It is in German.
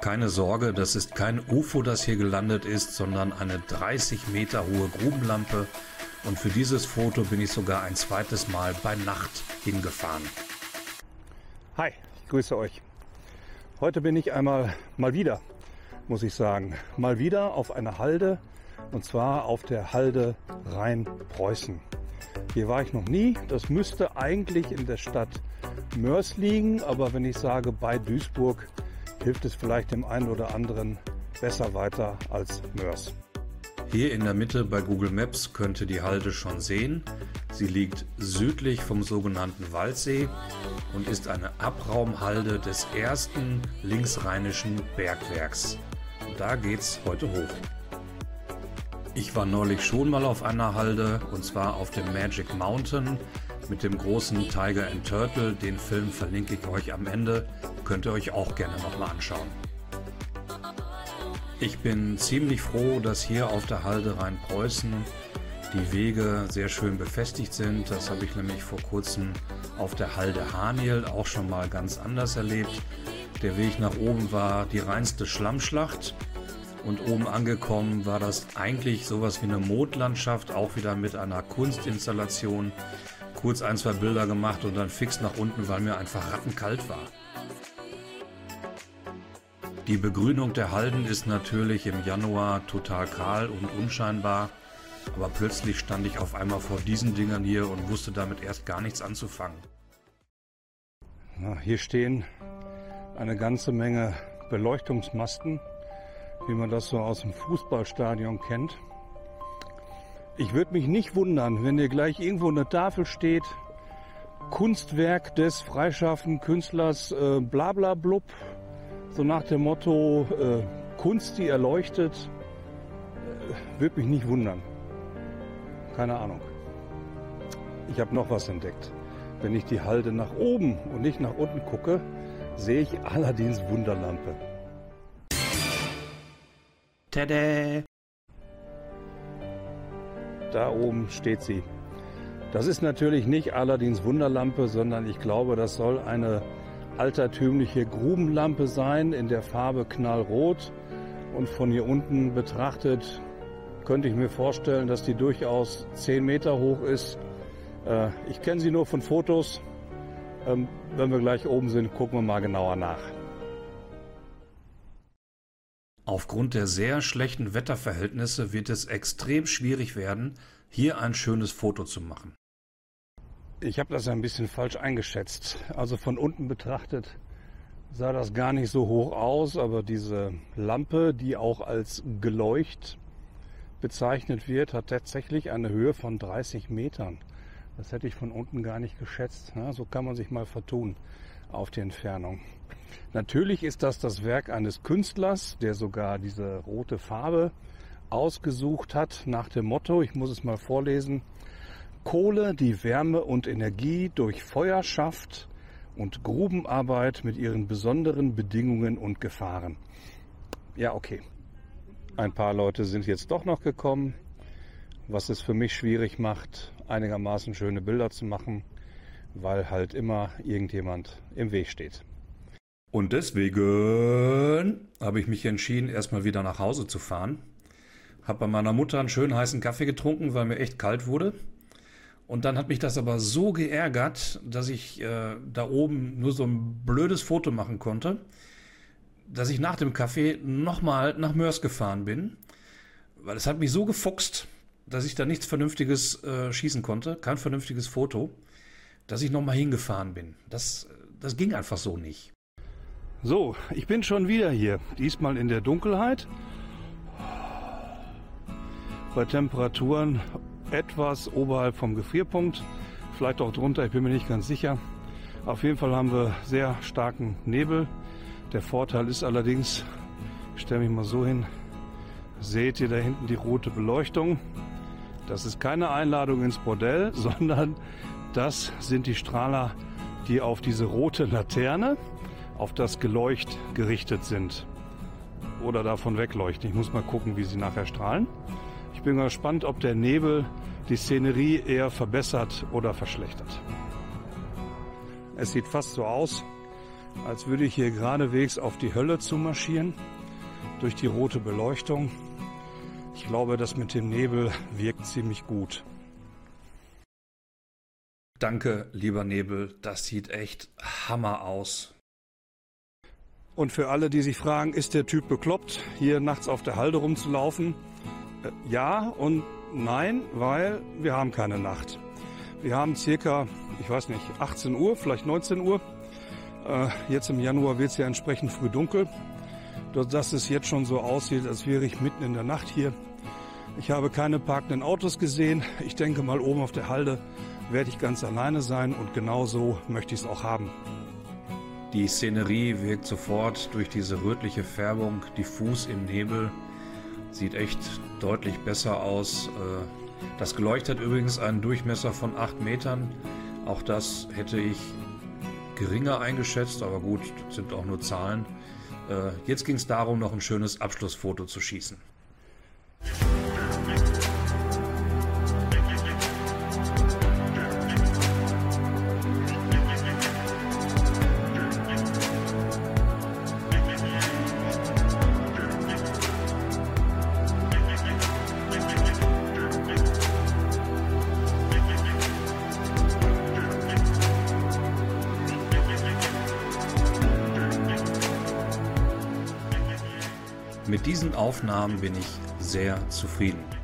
Keine Sorge, das ist kein UFO, das hier gelandet ist, sondern eine 30 Meter hohe Grubenlampe. Und für dieses Foto bin ich sogar ein zweites Mal bei Nacht hingefahren. Hi, ich grüße euch. Heute bin ich einmal mal wieder, muss ich sagen, mal wieder auf einer Halde und zwar auf der Halde Rhein-Preußen. Hier war ich noch nie. Das müsste eigentlich in der Stadt Mörs liegen, aber wenn ich sage bei Duisburg, hilft es vielleicht dem einen oder anderen besser weiter als Mörs. Hier in der Mitte bei Google Maps könnt ihr die Halde schon sehen. Sie liegt südlich vom sogenannten Waldsee und ist eine Abraumhalde des ersten linksrheinischen Bergwerks. Da geht's heute hoch. Ich war neulich schon mal auf einer Halde und zwar auf dem Magic Mountain mit dem großen Tiger and Turtle. Den Film verlinke ich euch am Ende. Könnt ihr euch auch gerne nochmal anschauen. Ich bin ziemlich froh, dass hier auf der Halde Rheinpreußen die Wege sehr schön befestigt sind. Das habe ich nämlich vor kurzem auf der Halde Haniel auch schon mal ganz anders erlebt. Der Weg nach oben war die reinste Schlammschlacht. Und oben angekommen war das eigentlich sowas wie eine Mondlandschaft, auch wieder mit einer Kunstinstallation. Kurz ein, zwei Bilder gemacht und dann fix nach unten, weil mir einfach rattenkalt war. Die Begrünung der Halden ist natürlich im Januar total kahl und unscheinbar, aber plötzlich stand ich auf einmal vor diesen Dingern hier und wusste damit erst gar nichts anzufangen. Hier stehen eine ganze Menge Beleuchtungsmasten wie man das so aus dem Fußballstadion kennt. Ich würde mich nicht wundern, wenn hier gleich irgendwo eine Tafel steht, Kunstwerk des freischaffenden Künstlers äh, bla bla blub, so nach dem Motto äh, Kunst, die erleuchtet, äh, würde mich nicht wundern. Keine Ahnung. Ich habe noch was entdeckt. Wenn ich die Halde nach oben und nicht nach unten gucke, sehe ich allerdings Wunderlampe. Tada! Da oben steht sie. Das ist natürlich nicht allerdings Wunderlampe, sondern ich glaube, das soll eine altertümliche Grubenlampe sein in der Farbe knallrot. Und von hier unten betrachtet könnte ich mir vorstellen, dass die durchaus 10 Meter hoch ist. Äh, ich kenne sie nur von Fotos. Ähm, wenn wir gleich oben sind, gucken wir mal genauer nach. Aufgrund der sehr schlechten Wetterverhältnisse wird es extrem schwierig werden, hier ein schönes Foto zu machen. Ich habe das ein bisschen falsch eingeschätzt. Also von unten betrachtet sah das gar nicht so hoch aus, aber diese Lampe, die auch als Geleucht bezeichnet wird, hat tatsächlich eine Höhe von 30 Metern. Das hätte ich von unten gar nicht geschätzt. so kann man sich mal vertun auf die Entfernung. Natürlich ist das das Werk eines Künstlers, der sogar diese rote Farbe ausgesucht hat nach dem Motto, ich muss es mal vorlesen, Kohle, die Wärme und Energie durch Feuer schafft und Grubenarbeit mit ihren besonderen Bedingungen und Gefahren. Ja, okay. Ein paar Leute sind jetzt doch noch gekommen, was es für mich schwierig macht, einigermaßen schöne Bilder zu machen, weil halt immer irgendjemand im Weg steht. Und deswegen habe ich mich entschieden, erstmal wieder nach Hause zu fahren. Habe bei meiner Mutter einen schönen heißen Kaffee getrunken, weil mir echt kalt wurde. Und dann hat mich das aber so geärgert, dass ich äh, da oben nur so ein blödes Foto machen konnte, dass ich nach dem Kaffee nochmal nach Mörs gefahren bin. Weil es hat mich so gefuchst, dass ich da nichts Vernünftiges äh, schießen konnte, kein vernünftiges Foto, dass ich nochmal hingefahren bin. Das, das ging einfach so nicht. So, ich bin schon wieder hier. Diesmal in der Dunkelheit. Bei Temperaturen etwas oberhalb vom Gefrierpunkt. Vielleicht auch drunter, ich bin mir nicht ganz sicher. Auf jeden Fall haben wir sehr starken Nebel. Der Vorteil ist allerdings, ich stelle mich mal so hin, seht ihr da hinten die rote Beleuchtung. Das ist keine Einladung ins Bordell, sondern das sind die Strahler, die auf diese rote Laterne auf das Geleucht gerichtet sind oder davon wegleuchten. Ich muss mal gucken, wie sie nachher strahlen. Ich bin gespannt, ob der Nebel die Szenerie eher verbessert oder verschlechtert. Es sieht fast so aus, als würde ich hier geradewegs auf die Hölle zu marschieren, durch die rote Beleuchtung. Ich glaube, das mit dem Nebel wirkt ziemlich gut. Danke, lieber Nebel, das sieht echt Hammer aus. Und für alle, die sich fragen, ist der Typ bekloppt, hier nachts auf der Halde rumzulaufen? Äh, ja und nein, weil wir haben keine Nacht. Wir haben circa, ich weiß nicht, 18 Uhr, vielleicht 19 Uhr. Äh, jetzt im Januar wird es ja entsprechend früh dunkel, dass es jetzt schon so aussieht, als wäre ich mitten in der Nacht hier. Ich habe keine parkenden Autos gesehen. Ich denke mal, oben auf der Halde werde ich ganz alleine sein und genau so möchte ich es auch haben. Die Szenerie wirkt sofort durch diese rötliche Färbung diffus im Nebel. Sieht echt deutlich besser aus. Äh, das Geleucht hat übrigens einen Durchmesser von 8 Metern. Auch das hätte ich geringer eingeschätzt, aber gut, sind auch nur Zahlen. Äh, jetzt ging es darum, noch ein schönes Abschlussfoto zu schießen. Mit diesen Aufnahmen bin ich sehr zufrieden.